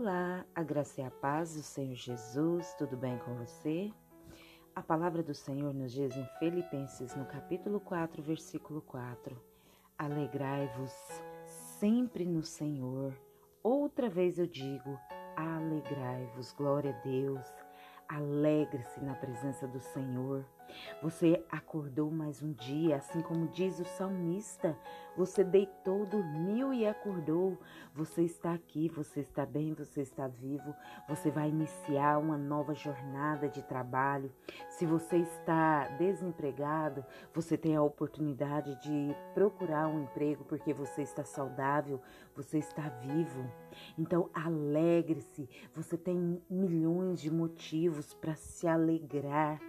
Olá, a graça e a paz do Senhor Jesus, tudo bem com você? A palavra do Senhor nos diz em Filipenses, no capítulo 4, versículo 4: Alegrai-vos sempre no Senhor. Outra vez eu digo: alegrai-vos, glória a Deus. Alegre-se na presença do Senhor. Você acordou mais um dia, assim como diz o salmista. Você deitou, dormiu e acordou. Você está aqui, você está bem, você está vivo. Você vai iniciar uma nova jornada de trabalho. Se você está desempregado, você tem a oportunidade de procurar um emprego porque você está saudável, você está vivo. Então, alegre-se. Você tem milhões de motivos para se alegrar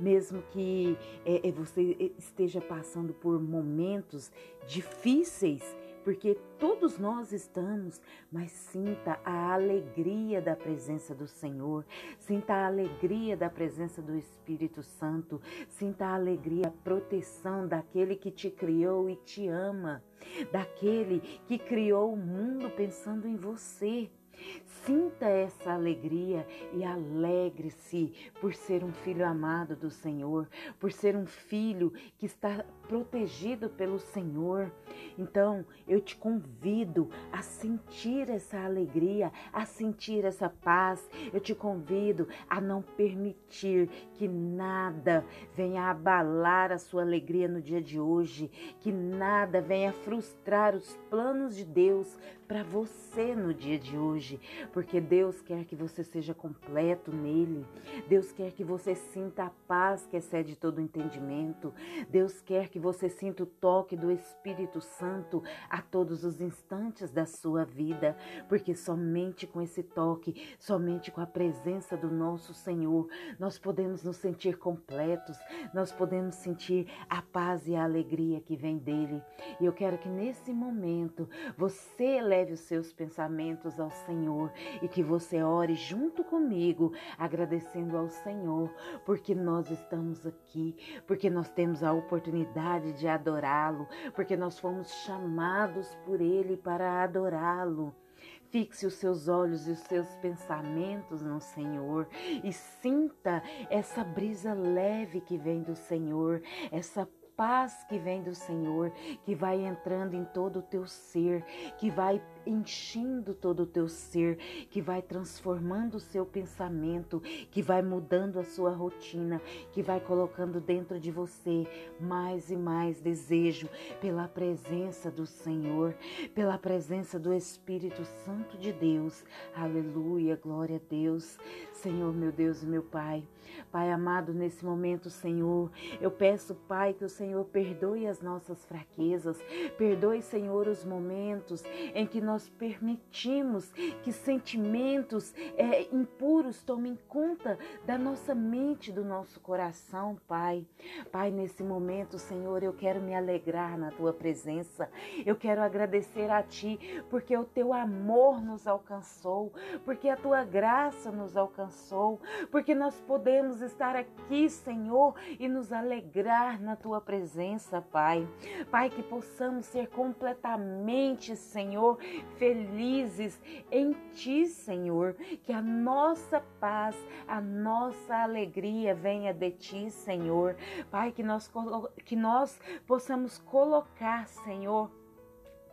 mesmo que é, é, você esteja passando por momentos difíceis, porque todos nós estamos, mas sinta a alegria da presença do Senhor, sinta a alegria da presença do Espírito Santo, sinta a alegria, a proteção daquele que te criou e te ama, daquele que criou o mundo pensando em você. Sinta essa alegria e alegre-se por ser um filho amado do Senhor, por ser um filho que está protegido pelo Senhor. Então, eu te convido a sentir essa alegria, a sentir essa paz. Eu te convido a não permitir que nada venha abalar a sua alegria no dia de hoje, que nada venha frustrar os planos de Deus para você no dia de hoje, porque Deus quer que você seja completo nele. Deus quer que você sinta a paz que excede todo entendimento. Deus quer que você sinta o toque do Espírito Santo a todos os instantes da sua vida, porque somente com esse toque, somente com a presença do nosso Senhor, nós podemos nos sentir completos, nós podemos sentir a paz e a alegria que vem dele. E eu quero que nesse momento você leve os seus pensamentos ao Senhor e que você ore junto comigo, agradecendo ao Senhor, porque nós estamos aqui, porque nós temos a oportunidade de adorá-lo, porque nós fomos chamados por Ele para adorá-lo. Fixe os seus olhos e os seus pensamentos no Senhor e sinta essa brisa leve que vem do Senhor, essa paz que vem do Senhor, que vai entrando em todo o teu ser, que vai enchendo todo o teu ser, que vai transformando o seu pensamento, que vai mudando a sua rotina, que vai colocando dentro de você mais e mais desejo pela presença do Senhor, pela presença do Espírito Santo de Deus. Aleluia, glória a Deus. Senhor, meu Deus e meu Pai. Pai amado, nesse momento, Senhor, eu peço, Pai, que o Senhor perdoe as nossas fraquezas, perdoe, Senhor, os momentos em que nós nós permitimos que sentimentos é, impuros tomem conta da nossa mente, do nosso coração, Pai. Pai, nesse momento, Senhor, eu quero me alegrar na tua presença. Eu quero agradecer a ti porque o teu amor nos alcançou, porque a tua graça nos alcançou, porque nós podemos estar aqui, Senhor, e nos alegrar na tua presença, Pai. Pai, que possamos ser completamente, Senhor, felizes em Ti, Senhor. Que a nossa paz, a nossa alegria venha de Ti, Senhor. Pai, que nós, que nós possamos colocar, Senhor,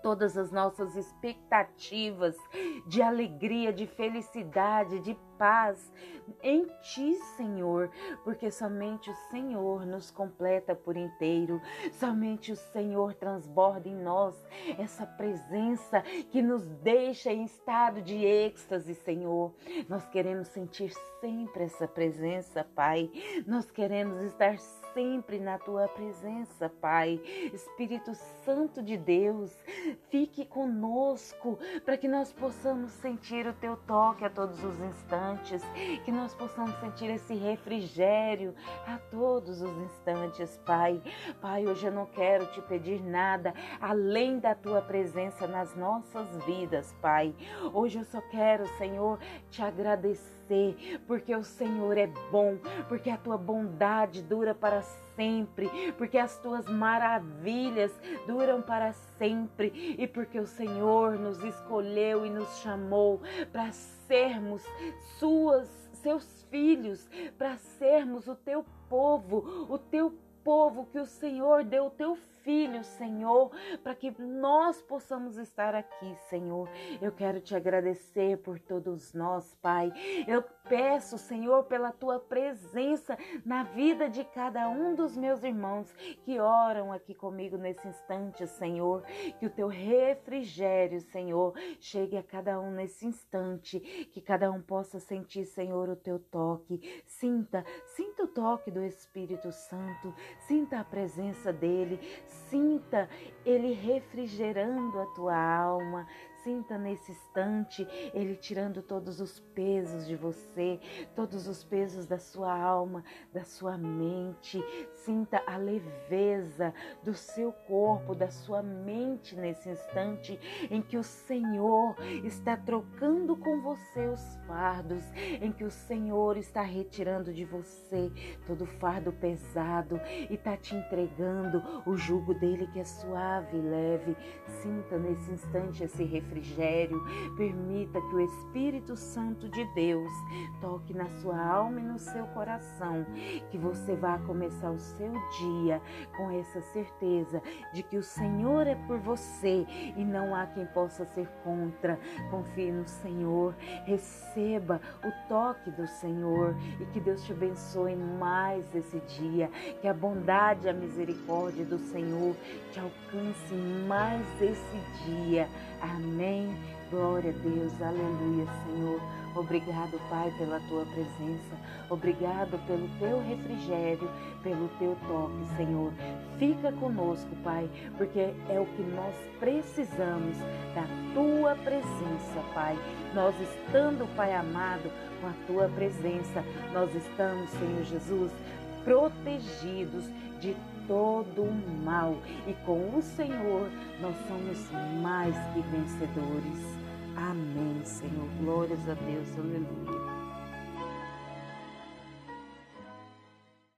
todas as nossas expectativas de alegria, de felicidade, de paz em Ti, Senhor, porque somente o Senhor nos completa por inteiro, somente o Senhor transborda em nós essa presença que nos deixa em estado de êxtase, Senhor. Nós queremos sentir sempre essa presença, Pai. Nós queremos estar sempre na Tua presença, Pai. Espírito Santo de Deus, fique conosco para que nós possamos sentir o Teu toque a todos os instantes, que nós possamos sentir esse refrigério a todos os instantes, Pai. Pai, hoje eu não quero te pedir nada além da tua presença nas nossas vidas, Pai. Hoje eu só quero, Senhor, te agradecer porque o Senhor é bom, porque a tua bondade dura para para sempre, porque as tuas maravilhas duram para sempre e porque o Senhor nos escolheu e nos chamou para sermos suas seus filhos, para sermos o teu povo, o teu povo que o Senhor deu o teu filho, Senhor, para que nós possamos estar aqui, Senhor. Eu quero te agradecer por todos nós, Pai. Eu peço, Senhor, pela tua presença na vida de cada um dos meus irmãos que oram aqui comigo nesse instante, Senhor. Que o teu refrigério, Senhor, chegue a cada um nesse instante. Que cada um possa sentir, Senhor, o teu toque. Sinta, sinta o toque do Espírito Santo. Sinta a presença dele. Sinta Ele refrigerando a tua alma, Sinta nesse instante Ele tirando todos os pesos de você, todos os pesos da sua alma, da sua mente. Sinta a leveza do seu corpo, da sua mente nesse instante em que o Senhor está trocando com você os fardos, em que o Senhor está retirando de você todo fardo pesado e está te entregando o jugo dele que é suave e leve. Sinta nesse instante esse refrigério refrigério. Permita que o Espírito Santo de Deus toque na sua alma e no seu coração, que você vá começar o seu dia com essa certeza de que o Senhor é por você e não há quem possa ser contra. Confie no Senhor, receba o toque do Senhor e que Deus te abençoe mais esse dia, que a bondade e a misericórdia do Senhor te alcance mais esse dia. Amém. Glória a Deus, aleluia, Senhor. Obrigado, Pai, pela tua presença. Obrigado pelo teu refrigério, pelo teu toque, Senhor. Fica conosco, Pai, porque é o que nós precisamos da tua presença, Pai. Nós estando, Pai amado, com a tua presença, nós estamos, Senhor Jesus, protegidos de todo o mal. E com o Senhor nós somos mais que vencedores. Amém, Senhor. Glórias a Deus. Aleluia.